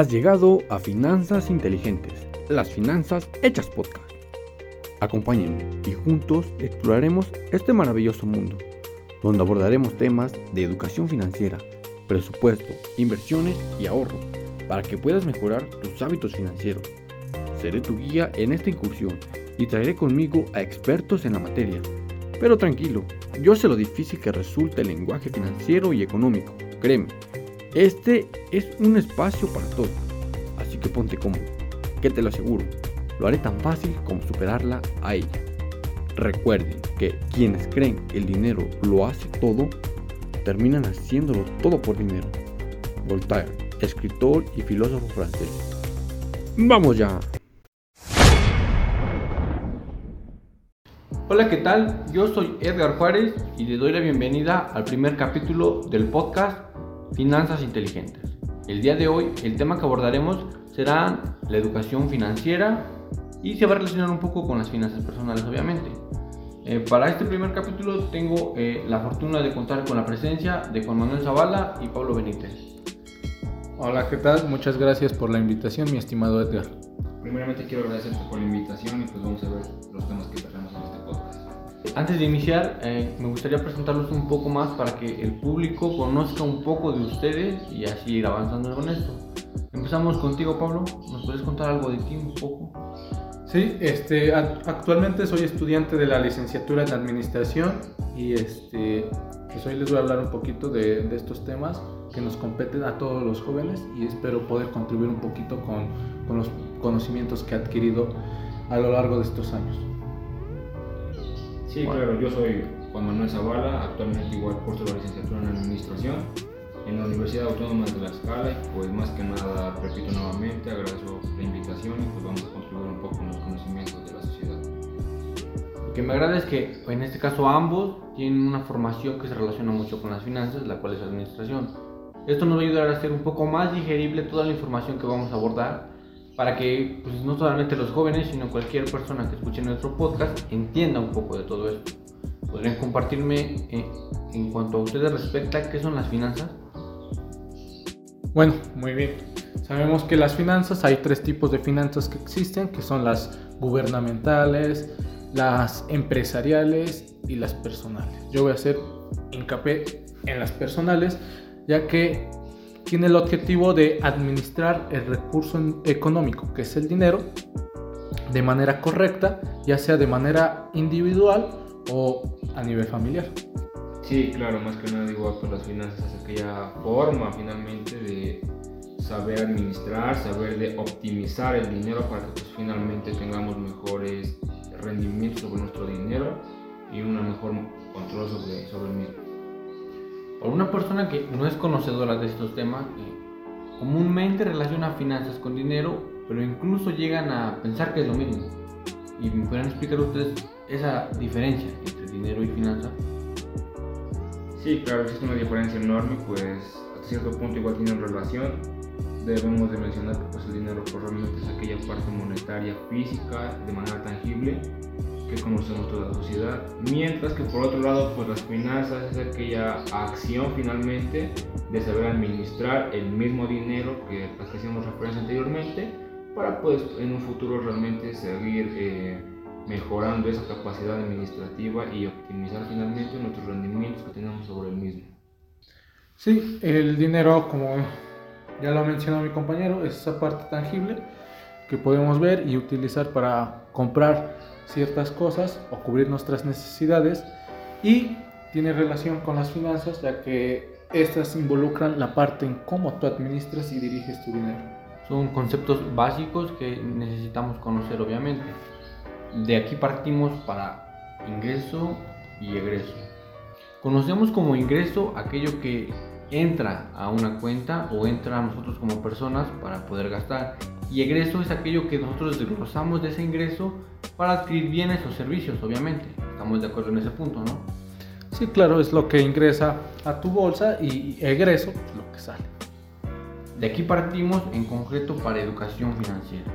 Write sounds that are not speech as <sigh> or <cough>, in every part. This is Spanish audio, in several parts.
Has llegado a Finanzas Inteligentes, las finanzas hechas podcast. Acompáñenme y juntos exploraremos este maravilloso mundo, donde abordaremos temas de educación financiera, presupuesto, inversiones y ahorro, para que puedas mejorar tus hábitos financieros. Seré tu guía en esta incursión y traeré conmigo a expertos en la materia. Pero tranquilo, yo sé lo difícil que resulta el lenguaje financiero y económico, créeme. Este es un espacio para todos, así que ponte cómodo, que te lo aseguro, lo haré tan fácil como superarla a ella. Recuerden que quienes creen que el dinero lo hace todo, terminan haciéndolo todo por dinero. Voltaire, escritor y filósofo francés. ¡Vamos ya! Hola, ¿qué tal? Yo soy Edgar Juárez y le doy la bienvenida al primer capítulo del podcast Finanzas Inteligentes. El día de hoy el tema que abordaremos será la educación financiera y se va a relacionar un poco con las finanzas personales, obviamente. Eh, para este primer capítulo tengo eh, la fortuna de contar con la presencia de Juan Manuel Zavala y Pablo Benítez. Hola, ¿qué tal? Muchas gracias por la invitación, mi estimado Edgar. Primeramente quiero agradecerte por la invitación y pues vamos a ver los temas que tratamos. Antes de iniciar, eh, me gustaría presentarlos un poco más para que el público conozca un poco de ustedes y así ir avanzando con esto. Empezamos contigo, Pablo. ¿Nos puedes contar algo de ti un poco? Sí, este, actualmente soy estudiante de la licenciatura en Administración y este, pues hoy les voy a hablar un poquito de, de, estos temas que nos competen a todos los jóvenes y espero poder contribuir un poquito con, con los conocimientos que he adquirido a lo largo de estos años. Sí, claro, yo soy Juan Manuel Zavala, actualmente igual curso la licenciatura en Administración en la Universidad Autónoma de La Escala y pues más que nada, repito nuevamente, agradezco la invitación y pues vamos a contribuir un poco los conocimientos de la sociedad. Lo que me agrada es que en este caso ambos tienen una formación que se relaciona mucho con las finanzas, la cual es administración. Esto nos va a ayudar a hacer un poco más digerible toda la información que vamos a abordar para que pues, no solamente los jóvenes, sino cualquier persona que escuche nuestro podcast entienda un poco de todo esto. ¿Podrían compartirme eh, en cuanto a ustedes respecta qué son las finanzas? Bueno, muy bien. Sabemos que las finanzas, hay tres tipos de finanzas que existen, que son las gubernamentales, las empresariales y las personales. Yo voy a hacer hincapié en las personales, ya que tiene el objetivo de administrar el recurso económico, que es el dinero, de manera correcta, ya sea de manera individual o a nivel familiar. Sí, claro, más que nada igual pues las finanzas es aquella forma finalmente de saber administrar, saber de optimizar el dinero para que pues, finalmente tengamos mejores rendimientos sobre nuestro dinero y un mejor control sobre, sobre el mismo. Para una persona que no es conocedora de estos temas, eh, comúnmente relaciona finanzas con dinero, pero incluso llegan a pensar que es lo mismo. ¿Y me pueden explicar ustedes esa diferencia entre dinero y finanzas? Sí, claro, existe una diferencia enorme, pues hasta cierto punto igual tienen relación. Debemos de mencionar que pues, el dinero pues, realmente es aquella parte monetaria física de manera tangible que conocemos toda la sociedad, mientras que por otro lado pues las finanzas es aquella acción finalmente de saber administrar el mismo dinero que, las que hacíamos referencia anteriormente para pues en un futuro realmente seguir eh, mejorando esa capacidad administrativa y optimizar finalmente nuestros rendimientos que tenemos sobre el mismo. Sí, el dinero, como ya lo mencionó mi compañero, es esa parte tangible que podemos ver y utilizar para comprar ciertas cosas o cubrir nuestras necesidades y tiene relación con las finanzas ya que estas involucran la parte en cómo tú administras y diriges tu dinero. Son conceptos básicos que necesitamos conocer obviamente. De aquí partimos para ingreso y egreso. Conocemos como ingreso aquello que entra a una cuenta o entra a nosotros como personas para poder gastar. Y egreso es aquello que nosotros desglosamos de ese ingreso para adquirir bienes o servicios, obviamente. Estamos de acuerdo en ese punto, ¿no? Sí, claro, es lo que ingresa a tu bolsa y egreso es lo que sale. De aquí partimos en concreto para educación financiera.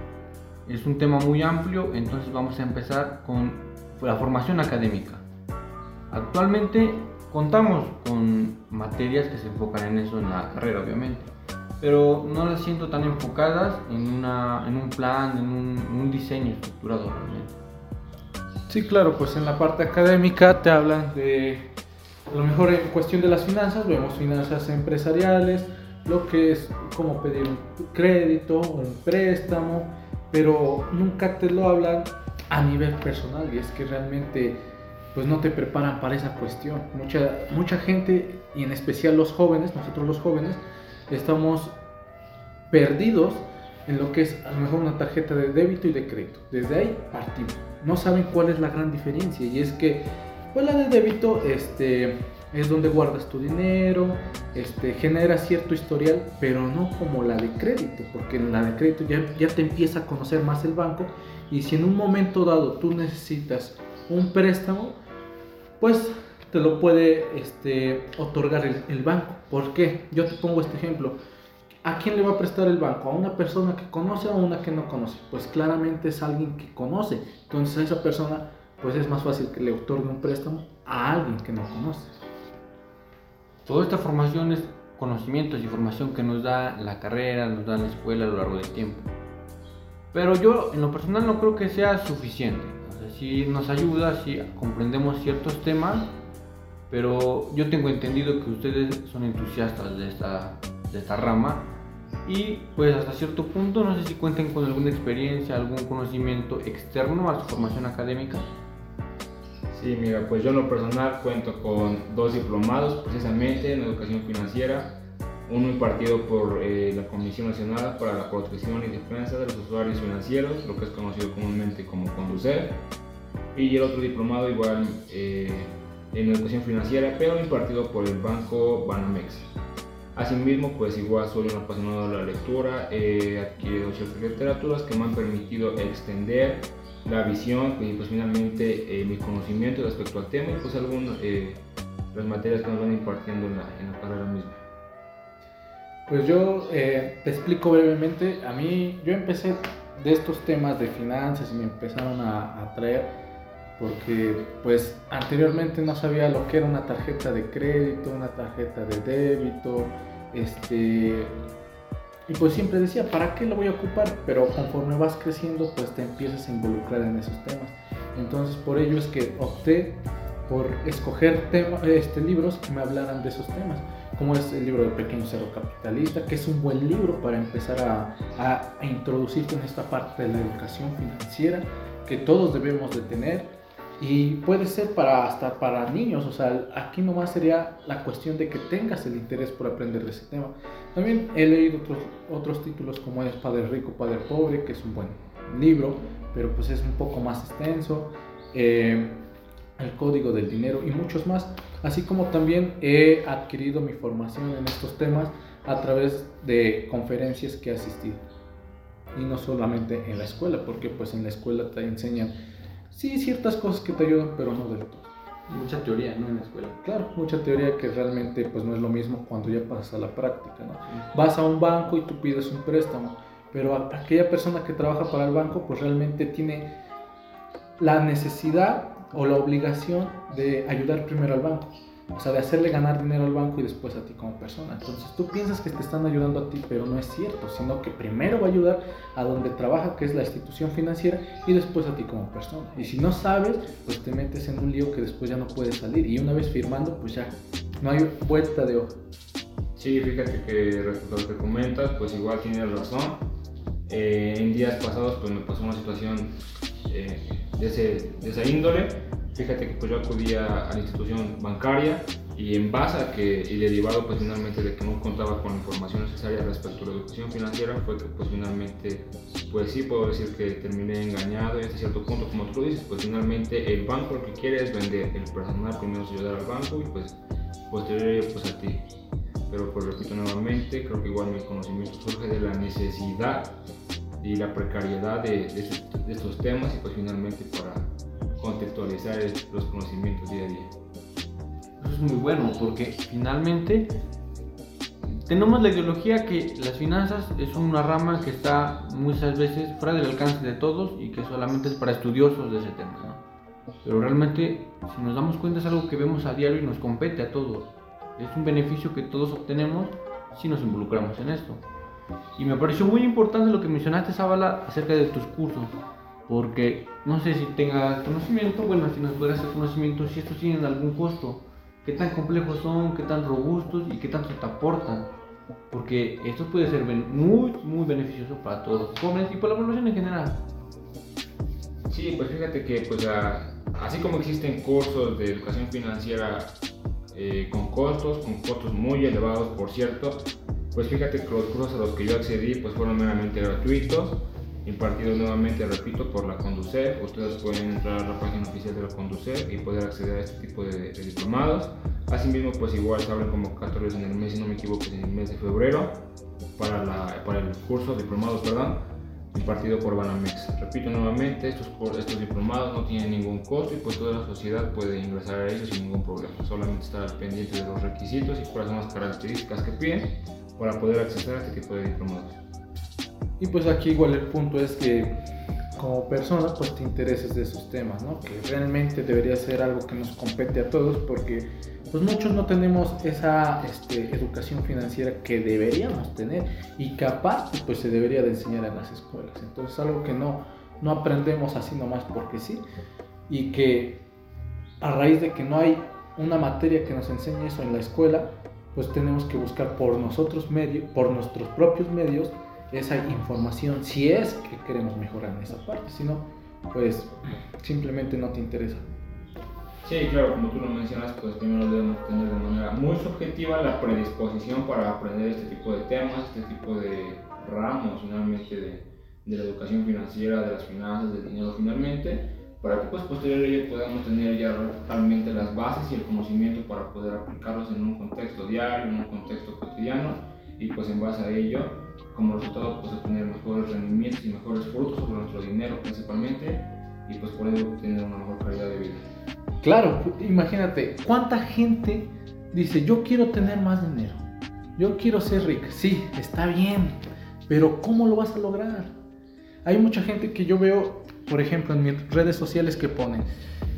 Es un tema muy amplio, entonces vamos a empezar con la formación académica. Actualmente contamos con materias que se enfocan en eso en la carrera, obviamente. Pero no las siento tan enfocadas en, una, en un plan, en un, en un diseño estructurado realmente. Sí, claro, pues en la parte académica te hablan de, a lo mejor en cuestión de las finanzas, vemos finanzas empresariales, lo que es como pedir un crédito un préstamo, pero nunca te lo hablan a nivel personal y es que realmente pues no te preparan para esa cuestión. Mucha, mucha gente, y en especial los jóvenes, nosotros los jóvenes, estamos perdidos en lo que es a lo mejor una tarjeta de débito y de crédito. Desde ahí partimos. No saben cuál es la gran diferencia y es que pues la de débito este, es donde guardas tu dinero, este, genera cierto historial, pero no como la de crédito, porque en la de crédito ya, ya te empieza a conocer más el banco y si en un momento dado tú necesitas un préstamo, pues te lo puede este, otorgar el, el banco. ¿Por qué? Yo te pongo este ejemplo. ¿A quién le va a prestar el banco? ¿A una persona que conoce o a una que no conoce? Pues claramente es alguien que conoce. Entonces a esa persona pues es más fácil que le otorgue un préstamo a alguien que no conoce. Toda esta formación es conocimientos y formación que nos da la carrera, nos da la escuela a lo largo del tiempo. Pero yo en lo personal no creo que sea suficiente. Sí nos ayuda, sí comprendemos ciertos temas, pero yo tengo entendido que ustedes son entusiastas de esta, de esta rama y pues hasta cierto punto no sé si cuenten con alguna experiencia, algún conocimiento externo a su formación académica. Sí, mira, pues yo en lo personal cuento con dos diplomados precisamente en educación financiera, uno impartido por eh, la Comisión Nacional para la Protección y Defensa de los Usuarios Financieros, lo que es conocido comúnmente como CONDUCER, y el otro diplomado igual eh, en educación financiera, pero impartido por el Banco Banamex. Asimismo, pues igual soy un apasionado de la lectura, he adquirido ciertas literaturas que me han permitido extender la visión y pues finalmente eh, mi conocimiento respecto al tema y pues algunas eh, las materias que nos van impartiendo en la, en la carrera misma. Pues yo eh, te explico brevemente. A mí, yo empecé de estos temas de finanzas y me empezaron a atraer porque pues anteriormente no sabía lo que era una tarjeta de crédito, una tarjeta de débito, este y pues siempre decía, ¿para qué lo voy a ocupar? Pero conforme vas creciendo, pues te empiezas a involucrar en esos temas. Entonces por ello es que opté por escoger este, libros que me hablaran de esos temas, como es el libro del Pequeño Cero Capitalista, que es un buen libro para empezar a, a, a introducirte en esta parte de la educación financiera que todos debemos de tener y puede ser para hasta para niños, o sea, aquí nomás sería la cuestión de que tengas el interés por aprender de ese tema. También he leído otros, otros títulos como es Padre Rico, Padre Pobre, que es un buen libro, pero pues es un poco más extenso. Eh, el Código del Dinero y muchos más. Así como también he adquirido mi formación en estos temas a través de conferencias que he asistido. Y no solamente en la escuela, porque pues en la escuela te enseñan sí, ciertas cosas que te ayudan, pero no del todo. Mucha teoría, ¿no? En la escuela. Claro, mucha teoría que realmente pues no es lo mismo cuando ya pasas a la práctica, ¿no? Vas a un banco y tú pides un préstamo, pero aquella persona que trabaja para el banco pues realmente tiene la necesidad o la obligación de ayudar primero al banco. O sea, de hacerle ganar dinero al banco y después a ti como persona. Entonces tú piensas que te están ayudando a ti, pero no es cierto, sino que primero va a ayudar a donde trabaja, que es la institución financiera, y después a ti como persona. Y si no sabes, pues te metes en un lío que después ya no puedes salir. Y una vez firmando, pues ya no hay vuelta de hoja. Sí, fíjate que lo que comentas, pues igual tienes razón. Eh, en días pasados pues me pasó una situación eh, de, ese, de esa índole Fíjate que pues yo acudía a la institución bancaria y en base a que, y derivado pues finalmente de que no contaba con la información necesaria respecto a la educación financiera, fue que pues finalmente, pues sí puedo decir que terminé engañado y hasta cierto punto, como tú dices, pues finalmente el banco lo que quiere es vender, el personal primero es ayudar al banco y pues posterior pues a ti. Pero pues repito nuevamente, creo que igual mi conocimiento surge de la necesidad y la precariedad de estos temas y pues finalmente para contextualizar los conocimientos día a día. Eso es muy bueno porque finalmente tenemos la ideología que las finanzas es una rama que está muchas veces fuera del alcance de todos y que solamente es para estudiosos de ese tema. ¿no? Pero realmente, si nos damos cuenta, es algo que vemos a diario y nos compete a todos. Es un beneficio que todos obtenemos si nos involucramos en esto. Y me pareció muy importante lo que mencionaste, Zabala, acerca de tus cursos. Porque no sé si tengas conocimiento, bueno, si nos puedes hacer conocimiento, si estos tienen algún costo, qué tan complejos son, qué tan robustos y qué tanto te aportan. Porque esto puede ser muy, muy beneficioso para todos los jóvenes y para la población en general. Sí, pues fíjate que pues así como existen cursos de educación financiera eh, con costos, con costos muy elevados por cierto, pues fíjate que los cursos a los que yo accedí pues fueron meramente gratuitos impartido nuevamente, repito, por la Conducef. Ustedes pueden entrar a la página oficial de la Conducef y poder acceder a este tipo de, diplomados. Asimismo, pues igual se abren convocatorios en el mes, si no me equivoco, en el mes de febrero para, la, para el curso diplomado, perdón, impartido por Banamex. Repito nuevamente, estos, estos diplomados no tienen ningún costo y pues toda la sociedad puede ingresar a ellos sin ningún problema. Solamente estar pendiente de los requisitos y cuáles son las características que piden para poder acceder a este tipo de diplomados. Y pues aquí igual el punto es que como persona pues te intereses de esos temas, ¿no? Que realmente debería ser algo que nos compete a todos porque pues muchos no tenemos esa este, educación financiera que deberíamos tener y aparte pues se debería de enseñar en las escuelas. Entonces algo que no, no aprendemos así nomás porque sí y que a raíz de que no hay una materia que nos enseñe eso en la escuela, pues tenemos que buscar por nosotros medios, por nuestros propios medios esa información si es que queremos mejorar en esa parte, si no, pues simplemente no te interesa. Sí, claro, como tú lo mencionas, pues primero debemos tener de manera muy subjetiva la predisposición para aprender este tipo de temas, este tipo de ramos finalmente de, de la educación financiera, de las finanzas, del dinero finalmente, para que pues posteriormente podamos tener ya realmente las bases y el conocimiento para poder aplicarlos en un contexto diario, en un contexto cotidiano y pues en base a ello como resultado pues obtener mejores rendimientos y mejores frutos sobre nuestro dinero principalmente y pues por ello tener una mejor calidad de vida. Claro, imagínate, ¿cuánta gente dice yo quiero tener más dinero? Yo quiero ser rica. Sí, está bien, pero ¿cómo lo vas a lograr? Hay mucha gente que yo veo, por ejemplo, en mis redes sociales que ponen,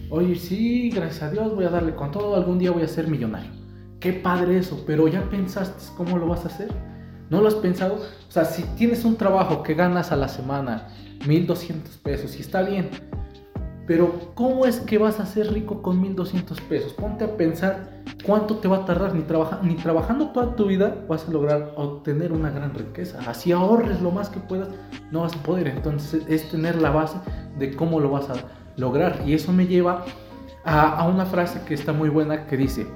oye, sí, gracias a Dios voy a darle con todo, algún día voy a ser millonario. Qué padre eso, pero ya pensaste cómo lo vas a hacer. ¿No lo has pensado? O sea, si tienes un trabajo que ganas a la semana 1200 pesos y está bien, pero ¿cómo es que vas a ser rico con 1200 pesos? Ponte a pensar cuánto te va a tardar, ni, ni trabajando toda tu vida vas a lograr obtener una gran riqueza. Así ahorres lo más que puedas, no vas a poder. Entonces es tener la base de cómo lo vas a lograr. Y eso me lleva a, a una frase que está muy buena que dice,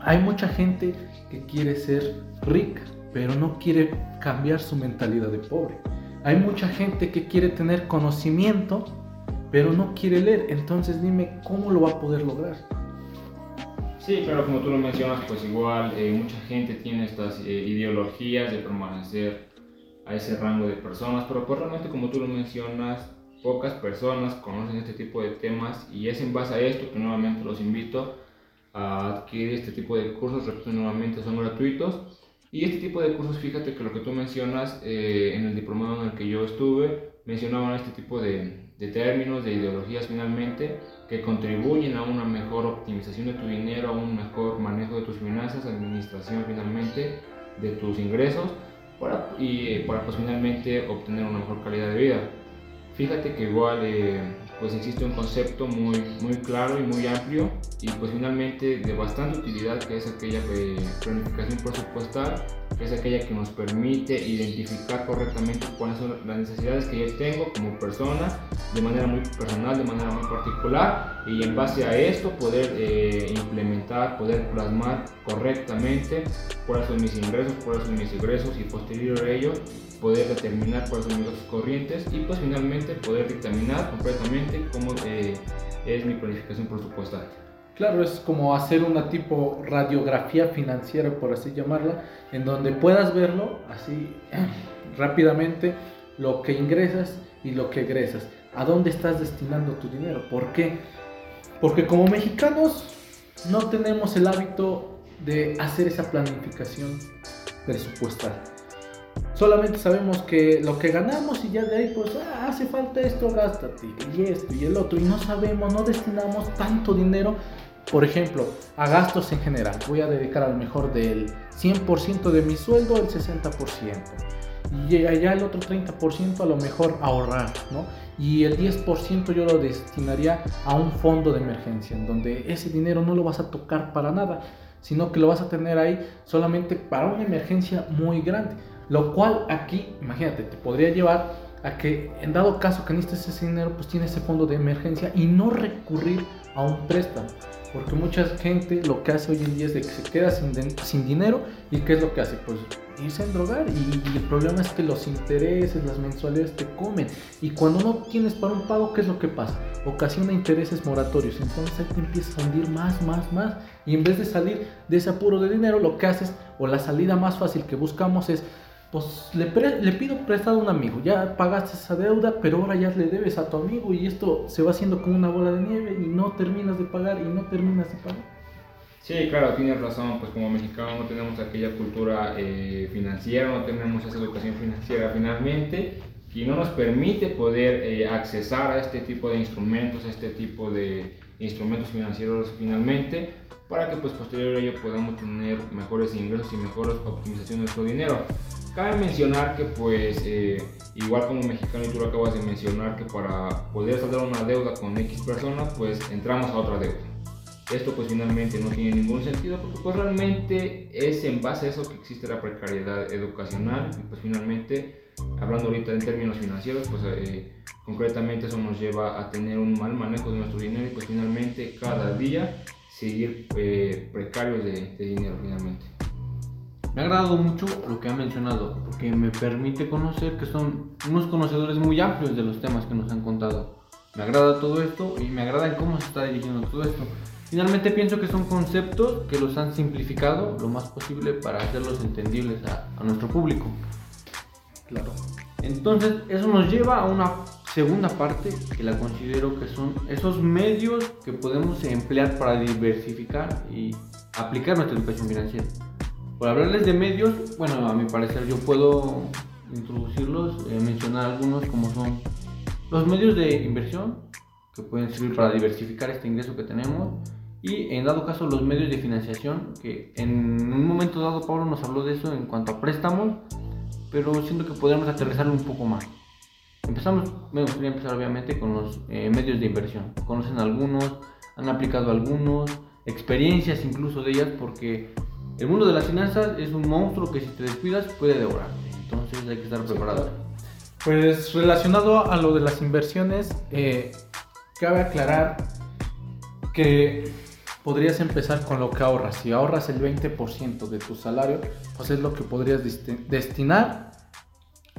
hay mucha gente que quiere ser rica, pero no quiere cambiar su mentalidad de pobre. Hay mucha gente que quiere tener conocimiento, pero no quiere leer. Entonces dime cómo lo va a poder lograr. Sí, claro, como tú lo mencionas, pues igual eh, mucha gente tiene estas eh, ideologías de permanecer a ese rango de personas, pero pues realmente como tú lo mencionas, pocas personas conocen este tipo de temas y es en base a esto que nuevamente los invito a adquirir este tipo de cursos, repito nuevamente, son gratuitos y este tipo de cursos, fíjate que lo que tú mencionas eh, en el diplomado en el que yo estuve, mencionaban este tipo de, de, términos, de ideologías finalmente, que contribuyen a una mejor optimización de tu dinero, a un mejor manejo de tus finanzas, administración finalmente de tus ingresos, para, y eh, para pues finalmente obtener una mejor calidad de vida. Fíjate que igual... Eh, pues existe un concepto muy, muy claro y muy amplio y pues finalmente de bastante utilidad que es aquella eh, planificación presupuestal, que es aquella que nos permite identificar correctamente cuáles son las necesidades que yo tengo como persona de manera muy personal, de manera muy particular y en base a esto poder eh, implementar, poder plasmar correctamente cuáles son mis ingresos, cuáles son mis egresos y posterior a ello poder determinar cuáles son mis corrientes y pues finalmente poder dictaminar completamente cómo eh, es mi planificación presupuestal. Claro, es como hacer una tipo radiografía financiera, por así llamarla, en donde puedas verlo así <clears throat> rápidamente, lo que ingresas y lo que egresas, a dónde estás destinando tu dinero. ¿Por qué? Porque como mexicanos no tenemos el hábito de hacer esa planificación presupuestal. Solamente sabemos que lo que ganamos y ya de ahí pues ah, hace falta esto, gástate y esto y el otro y no sabemos, no destinamos tanto dinero, por ejemplo, a gastos en general. Voy a dedicar al mejor del 100% de mi sueldo el 60%. y allá el otro 30% a lo mejor ahorrar, ¿no? Y el 10% yo lo destinaría a un fondo de emergencia, en donde ese dinero no lo vas a tocar para nada, sino que lo vas a tener ahí solamente para una emergencia muy grande. Lo cual aquí, imagínate, te podría llevar a que en dado caso que necesites ese dinero, pues tienes ese fondo de emergencia y no recurrir a un préstamo. Porque mucha gente lo que hace hoy en día es de que se queda sin, sin dinero y ¿qué es lo que hace? Pues irse a drogar y, el problema es que los intereses, las mensualidades te comen y cuando no tienes para un pago, ¿qué es lo que pasa? Ocasiona intereses moratorios, entonces ahí te empiezas a hundir más, más, más y en vez de salir de ese apuro de dinero, lo que haces o la salida más fácil que buscamos es pues le, le, pido prestado a un amigo, ya pagaste esa deuda, pero ahora ya le debes a tu amigo y esto se va haciendo como una bola de nieve y no terminas de pagar y no terminas de pagar. Sí, claro, tienes razón, pues como mexicanos no tenemos aquella cultura eh, financiera, no tenemos esa educación financiera finalmente y no nos permite poder eh, accesar a este tipo de instrumentos, a este tipo de instrumentos financieros finalmente, para que pues posterior a ello podamos tener mejores ingresos y mejores optimización de nuestro dinero. Cabe mencionar que pues eh, igual como mexicano y tú lo acabas de mencionar que para poder saldar una deuda con X personas pues entramos a otra deuda. Esto pues finalmente no tiene ningún sentido porque pues realmente es en base a eso que existe la precariedad educacional y pues finalmente hablando ahorita en términos financieros pues eh, concretamente eso nos lleva a tener un mal manejo de nuestro dinero y pues finalmente cada día seguir eh, precarios de dinero finalmente. Me ha agradado mucho lo que ha mencionado, porque me permite conocer que son unos conocedores muy amplios de los temas que nos han contado. Me agrada todo esto y me agrada en cómo se está dirigiendo todo esto. Finalmente pienso que son conceptos que los han simplificado lo más posible para hacerlos entendibles a, a nuestro público. Claro. Entonces eso nos lleva a una segunda parte que la considero que son esos medios que podemos emplear para diversificar y aplicar nuestra educación financiera. Por hablarles de medios, bueno, a mi parecer yo puedo introducirlos, eh, mencionar algunos como son los medios de inversión, que pueden servir para diversificar este ingreso que tenemos, y en dado caso los medios de financiación, que en un momento dado Pablo nos habló de eso en cuanto a préstamos, pero siento que podemos aterrizarlo un poco más. Empezamos, me gustaría empezar obviamente con los eh, medios de inversión. Conocen algunos, han aplicado algunos, experiencias incluso de ellas, porque el mundo de las finanzas es un monstruo que si te descuidas puede devorarte. Entonces hay que estar preparado. Pues relacionado a lo de las inversiones, eh, cabe aclarar que podrías empezar con lo que ahorras. Si ahorras el 20% de tu salario, pues es lo que podrías destinar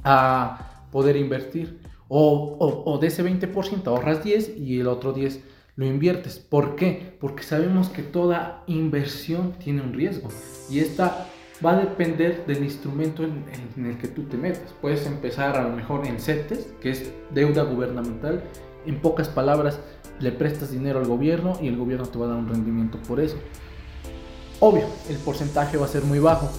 a poder invertir. O, o, o de ese 20% ahorras 10 y el otro 10 lo inviertes. ¿Por qué? Porque sabemos que toda inversión tiene un riesgo y esta va a depender del instrumento en, el que tú te metas. Puedes empezar a lo mejor en CETES, que es deuda gubernamental. En pocas palabras, le prestas dinero al gobierno y el gobierno te va a dar un rendimiento por eso. Obvio, el porcentaje va a ser muy bajo,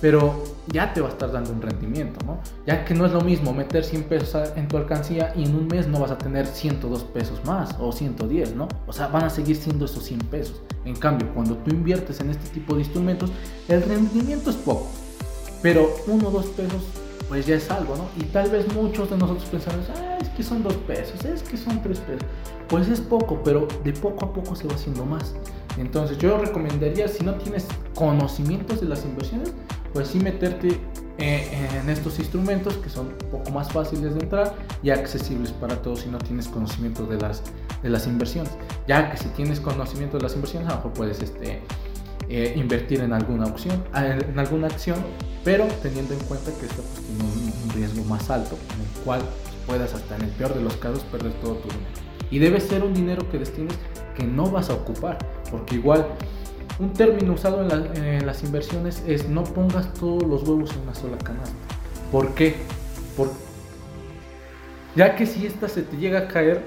pero ya te va a estar dando un rendimiento, ¿no? Ya que no es lo mismo meter 100 pesos en tu alcancía y en un mes no vas a tener 102 pesos más o 110, ¿no? O sea, van a seguir siendo esos 100 pesos. En cambio, cuando tú inviertes en este tipo de instrumentos, el rendimiento es poco, pero 1 o 2 pesos pues ya es algo, ¿no? Y tal vez muchos de nosotros pensamos, ah, es que son 2 pesos, es que son 3 pesos. Pues es poco, pero de poco a poco se va haciendo más. Entonces yo recomendaría, si no tienes conocimientos de las inversiones, pues sí meterte eh, en estos instrumentos que son un poco más fáciles de entrar y accesibles para todos si no tienes conocimiento de las, de las inversiones. Ya que si tienes conocimiento de las inversiones, a lo mejor puedes este, eh, invertir en alguna opción, en alguna acción, pero teniendo en cuenta que esto pues, tiene un, riesgo más alto, en el cual puedas hasta en el peor de los casos perder todo tu dinero. Y debe ser un dinero que destines que no vas a ocupar, porque igual un término usado en, las inversiones es no pongas todos los huevos en una sola canasta. ¿Por qué? ya que si esta se te llega a caer,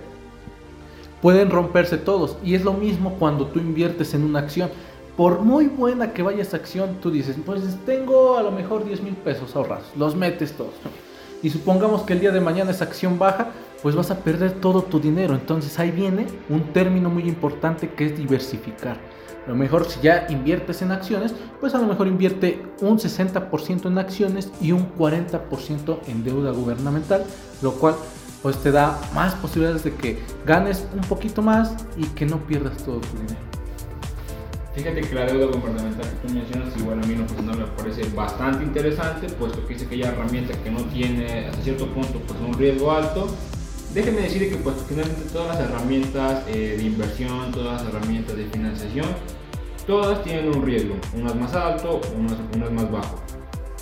pueden romperse todos. Y es lo mismo cuando tú inviertes en una acción. Por muy buena que vaya esa acción, tú dices, pues tengo a lo mejor 10 mil pesos ahorrados, los metes todos. Y supongamos que el día de mañana esa acción baja, pues vas a perder todo tu dinero. Entonces ahí viene un término muy importante que es diversificar A lo mejor si ya inviertes en acciones, pues a lo mejor invierte un 60% en acciones y un 40% en deuda gubernamental, lo cual pues te da más posibilidades de que ganes un poquito más y que no pierdas todo tu dinero. Fíjate que la deuda gubernamental que tú mencionas, igual a mí no, pues, me parece bastante interesante, puesto que que aquella herramienta que no tiene hasta cierto punto pues, un riesgo alto. Déjenme decir que pues, todas las herramientas eh, de inversión, todas las herramientas de financiación, todas tienen un riesgo, unas más alto, unas, unas más bajo.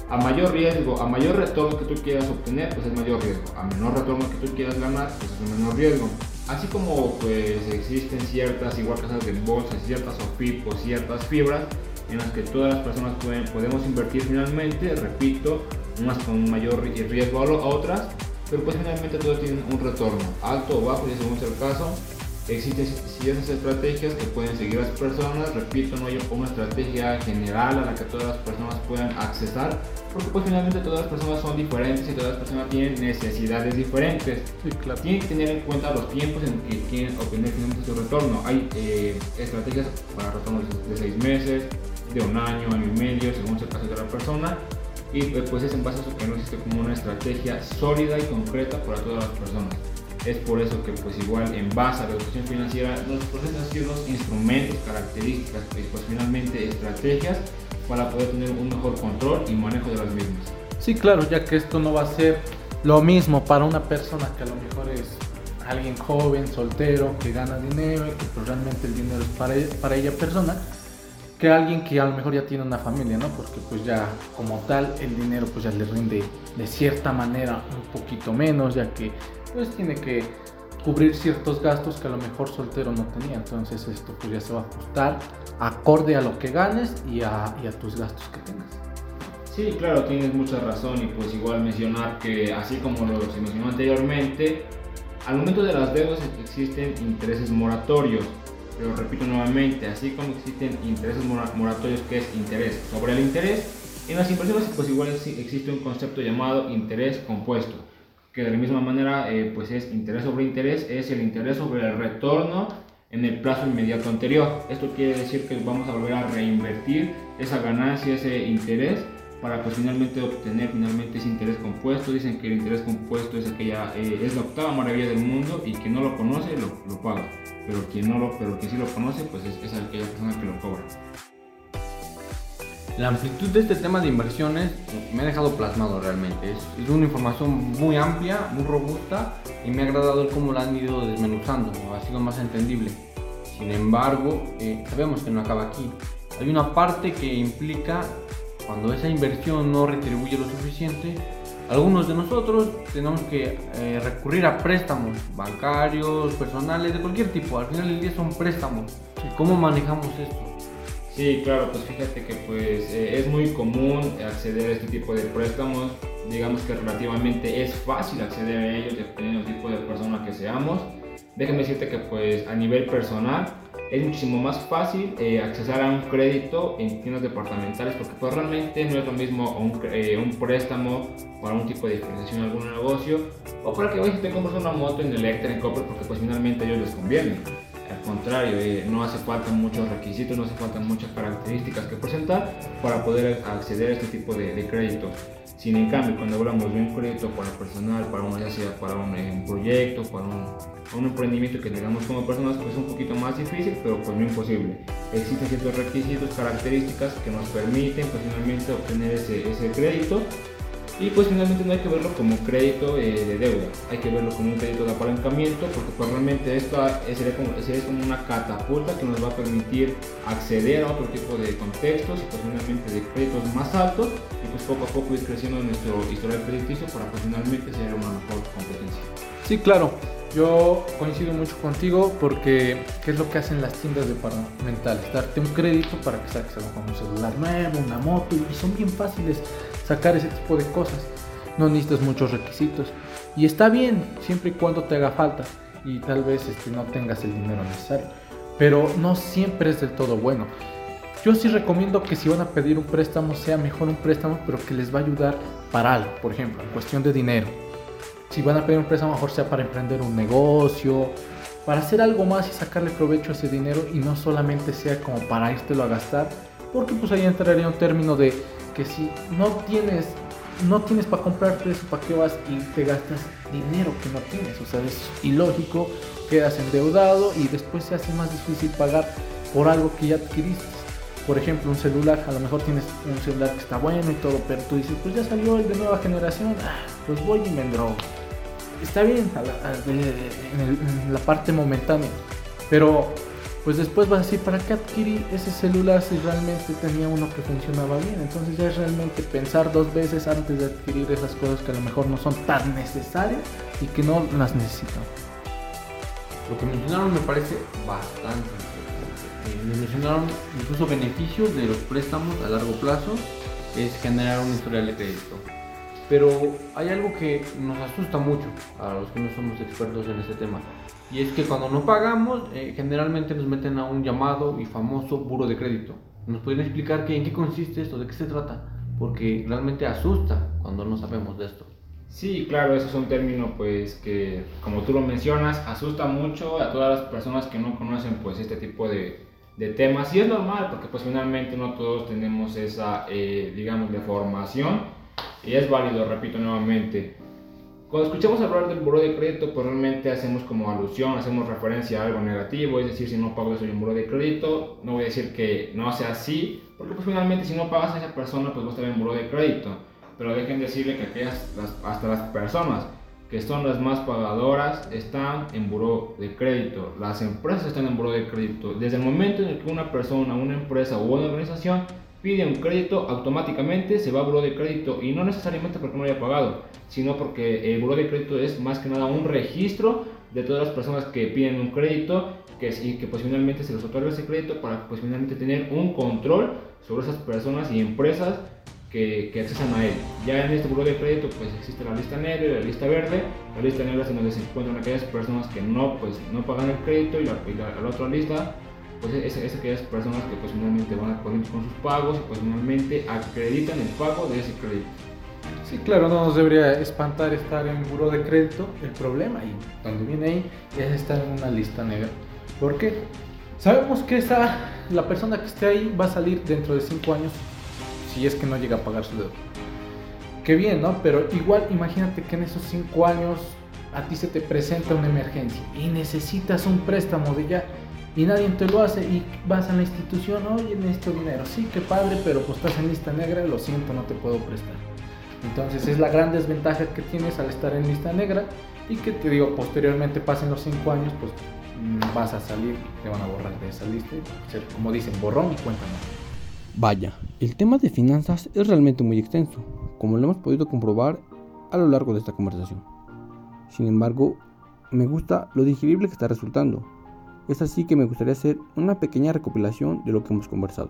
A mayor riesgo, a mayor retorno que tú quieras obtener, pues es mayor riesgo. A menor retorno que tú quieras ganar, pues es menor riesgo. Así como pues existen ciertas igual casas de bolsa, ciertas OFIP o ciertas fibras en las que todas las personas pueden, podemos invertir finalmente, repito, unas con mayor riesgo a otras, pero pues finalmente todos tienen un retorno, alto o bajo, y según sea el caso, Existen ciertas estrategias que pueden seguir las personas, repito, no hay una estrategia general a la que todas las personas puedan accesar, porque pues finalmente todas las personas son diferentes y todas las personas tienen necesidades diferentes. Tienen que tener en cuenta los tiempos en que quieren obtener finalmente su retorno. Hay eh, estrategias para retornos de 6 meses, de un año, año y medio, según sea el caso de la persona. Y pues es en base a eso que no existe como una estrategia sólida y concreta para todas las personas. Es por eso que pues igual en base a la educación financiera nos presentan ciertos instrumentos, características y pues finalmente estrategias para poder tener un mejor control y manejo de las mismas. Sí, claro, ya que esto no va a ser lo mismo para una persona que a lo mejor es alguien joven, soltero, que gana dinero y que pues realmente el dinero es para para ella persona, que alguien que a lo mejor ya tiene una familia, ¿no? Porque pues ya como tal el dinero pues ya le rinde de cierta manera un poquito menos, ya que pues tiene que cubrir ciertos gastos que a lo mejor soltero no tenía. Entonces esto pues ya se va a ajustar acorde a lo que ganes y a, y a tus gastos que tengas. Sí, claro, tienes mucha razón y pues igual mencionar que así como lo mencionó anteriormente, al momento de las deudas existen intereses moratorios, pero repito nuevamente, así como existen intereses moratorios que es interés sobre el interés, en las inversiones pues igual existe un concepto llamado interés compuesto que de la misma manera eh, pues es interés sobre interés, es el interés sobre el retorno en el plazo inmediato anterior. Esto quiere decir que vamos a volver a reinvertir esa ganancia, ese interés para pues finalmente obtener finalmente ese interés compuesto. Dicen que el interés compuesto es aquella eh, es la octava maravilla del mundo y quien no lo conoce lo, lo paga, pero quien no lo pero quien sí lo conoce pues es, es aquella persona que lo cobra. La amplitud de este tema de inversiones me ha dejado plasmado realmente. Es, una información muy amplia, muy robusta y me ha agradado cómo la han ido desmenuzando, ha sido más entendible. Sin embargo, eh, sabemos que no acaba aquí. Hay una parte que implica cuando esa inversión no retribuye lo suficiente, algunos de nosotros tenemos que eh, recurrir a préstamos bancarios, personales, de cualquier tipo. Al final del día son préstamos. ¿Cómo manejamos esto? Sí, claro, pues fíjate que pues eh, es muy común acceder a este tipo de préstamos. Digamos que relativamente es fácil acceder a ellos dependiendo del tipo de persona que seamos. Déjame decirte que pues a nivel personal es muchísimo más fácil eh, acceder a un crédito en tiendas departamentales porque pues realmente no es lo mismo un, eh, un préstamo para un tipo de financiación algún negocio o para que vayas y te compres una moto en Electra, en Copper porque pues finalmente a ellos les conviene al contrario, eh, no hace falta muchos requisitos, no hace falta muchas características que presentar para poder acceder a este tipo de, crédito. Sin en cambio, cuando hablamos de un crédito para personal, para una, ya sea para un, eh, proyecto, para un, emprendimiento que tengamos como personas, pues es un poquito más difícil, pero pues no imposible. Existen ciertos requisitos, características que nos permiten pues, obtener ese, ese crédito y pues finalmente no hay que verlo como crédito eh, de deuda, hay que verlo como un crédito de apalancamiento porque pues realmente esto sería como, sería como una catapulta que nos va a permitir acceder a otro tipo de contextos y pues finalmente de créditos más altos y pues poco a poco ir creciendo nuestro historial crediticio para pues finalmente ser una mejor competencia. Sí, claro. Yo coincido mucho contigo porque ¿qué es lo que hacen las tiendas departamentales? Darte un crédito para que saques algo como un celular nuevo, una moto y son bien fáciles sacar ese tipo de cosas. No necesitas muchos requisitos. Y está bien, siempre y cuando te haga falta. Y tal vez este, no tengas el dinero necesario. Pero no siempre es del todo bueno. Yo sí recomiendo que si van a pedir un préstamo, sea mejor un préstamo, pero que les va a ayudar para algo. Por ejemplo, en cuestión de dinero. Si van a pedir un préstamo, mejor sea para emprender un negocio para hacer algo más y sacarle provecho a ese dinero y no solamente sea como para írtelo a gastar, porque pues ahí entraría un término de que si no tienes no tienes para comprarte eso, ¿para qué vas y te gastas dinero que no tienes? O sea, es ilógico, quedas endeudado y después se hace más difícil pagar por algo que ya adquiriste. Por ejemplo, un celular, a lo mejor tienes un celular que está bueno y todo, pero tú dices, pues ya salió el de nueva generación, ah, pues voy y me endrogo. Está bien en la parte momentánea, pero pues después vas a decir, ¿para qué adquirí ese celular si realmente tenía uno que funcionaba bien? Entonces ya es realmente pensar dos veces antes de adquirir esas cosas que a lo mejor no son tan necesarias y que no las necesitan. Lo que mencionaron me parece bastante eh, me mencionaron incluso beneficios de los préstamos a largo plazo, es generar un historial de crédito. Pero hay algo que nos asusta mucho a los que no somos expertos en este tema y es que cuando no pagamos, eh, generalmente nos meten a un llamado y famoso buro de crédito. ¿Nos pueden explicar qué, en qué consiste esto, de qué se trata? Porque realmente asusta cuando no sabemos de esto. Sí, claro, eso es un término pues que, como tú lo mencionas, asusta mucho a todas las personas que no conocen pues este tipo de, de temas. Y es normal porque pues finalmente no todos tenemos esa, eh, digamos, de formación. Y es válido, repito nuevamente, cuando escuchamos hablar del buro de crédito, pues realmente hacemos como alusión, hacemos referencia a algo negativo, es decir, si no pago soy un buro de crédito, no voy a decir que no sea así, porque pues finalmente si no pagas a esa persona, pues vas a estar en buro de crédito. Pero dejen decirle que aquellas, hasta las personas que son las más pagadoras están en buro de crédito, las empresas están en buro de crédito. Desde el momento en el que una persona, una empresa o una organización pide un crédito, automáticamente se va a buro de crédito y no necesariamente porque no haya pagado, sino porque el buro de crédito es más que nada un registro de todas las personas que piden un crédito que, y que pues finalmente se les otorga ese crédito para pues finalmente tener un control sobre esas personas y empresas que, que, accesan a él. Ya en este buro de crédito pues existe la lista negra y la lista verde. La lista negra es donde se encuentran aquellas personas que no, pues, no pagan el crédito y la, y la, la otra lista pues es, es, aquellas personas que pues finalmente van a con sus pagos y pues finalmente acreditan el pago de ese crédito. Sí, claro, no nos debería espantar estar en buro de crédito. El problema, y cuando viene ahí, es estar en una lista negra. ¿Por qué? Sabemos que esa, la persona que esté ahí va a salir dentro de 5 años si es que no llega a pagar su deuda. Qué bien, ¿no? Pero igual imagínate que en esos 5 años a ti se te presenta una emergencia y necesitas un préstamo de ya y nadie te lo hace y vas a la institución, oye, necesito dinero, sí, qué padre, pero pues estás en lista negra, lo siento, no te puedo prestar. Entonces es la gran desventaja que tienes al estar en lista negra y que te digo, posteriormente pasen los 5 años, pues mm, vas a salir, te van a borrar de esa lista, como dicen, borrón y cuenta Vaya, el tema de finanzas es realmente muy extenso, como lo hemos podido comprobar a lo largo de esta conversación. Sin embargo, me gusta lo digerible que está resultando, es así que me gustaría hacer una pequeña recopilación de lo que hemos conversado.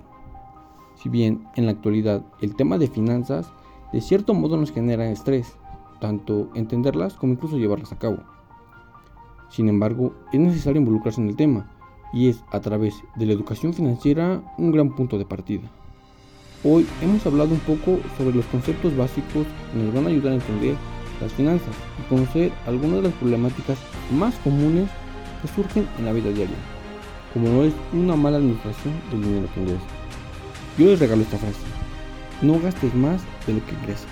Si bien en la actualidad el tema de finanzas de cierto modo nos genera estrés, tanto entenderlas como incluso llevarlas a cabo. Sin embargo, es necesario involucrarse en el tema y es a través de la educación financiera un gran punto de partida. Hoy hemos hablado un poco sobre los conceptos básicos que nos van a ayudar a entender las finanzas y conocer algunas de las problemáticas más comunes que surgen en la vida diaria, como no es una mala administración del dinero que ingresas. Yo les regalo esta frase, no gastes más de lo que ingresas.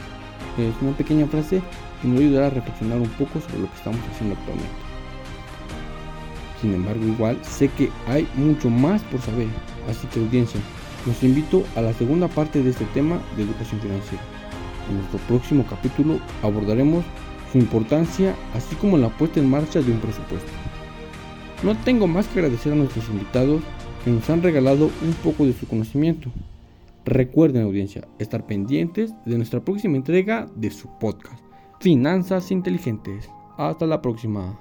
Es una pequeña frase que me ayudará a reflexionar un poco sobre lo que estamos haciendo actualmente. Sin embargo, igual sé que hay mucho más por saber, así que audiencia, los invito a la segunda parte de este tema de educación financiera. En nuestro próximo capítulo abordaremos su importancia, así como la puesta en marcha de un presupuesto. No tengo más que agradecer a nuestros invitados que nos han regalado un poco de su conocimiento. Recuerden audiencia, estar pendientes de nuestra próxima entrega de su podcast, Finanzas Inteligentes. Hasta la próxima.